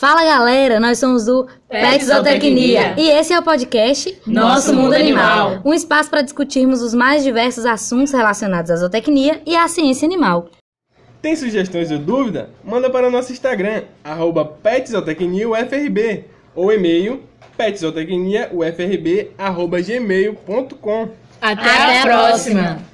Fala galera, nós somos o Pet e esse é o podcast Nosso Mundo Animal. um espaço para discutirmos os mais diversos assuntos relacionados à zootecnia e à ciência animal. Tem sugestões ou dúvida? Manda para o nosso Instagram, arroba petzootecniaufrb ou e-mail petzootecniaufrb Até, Até, a próxima.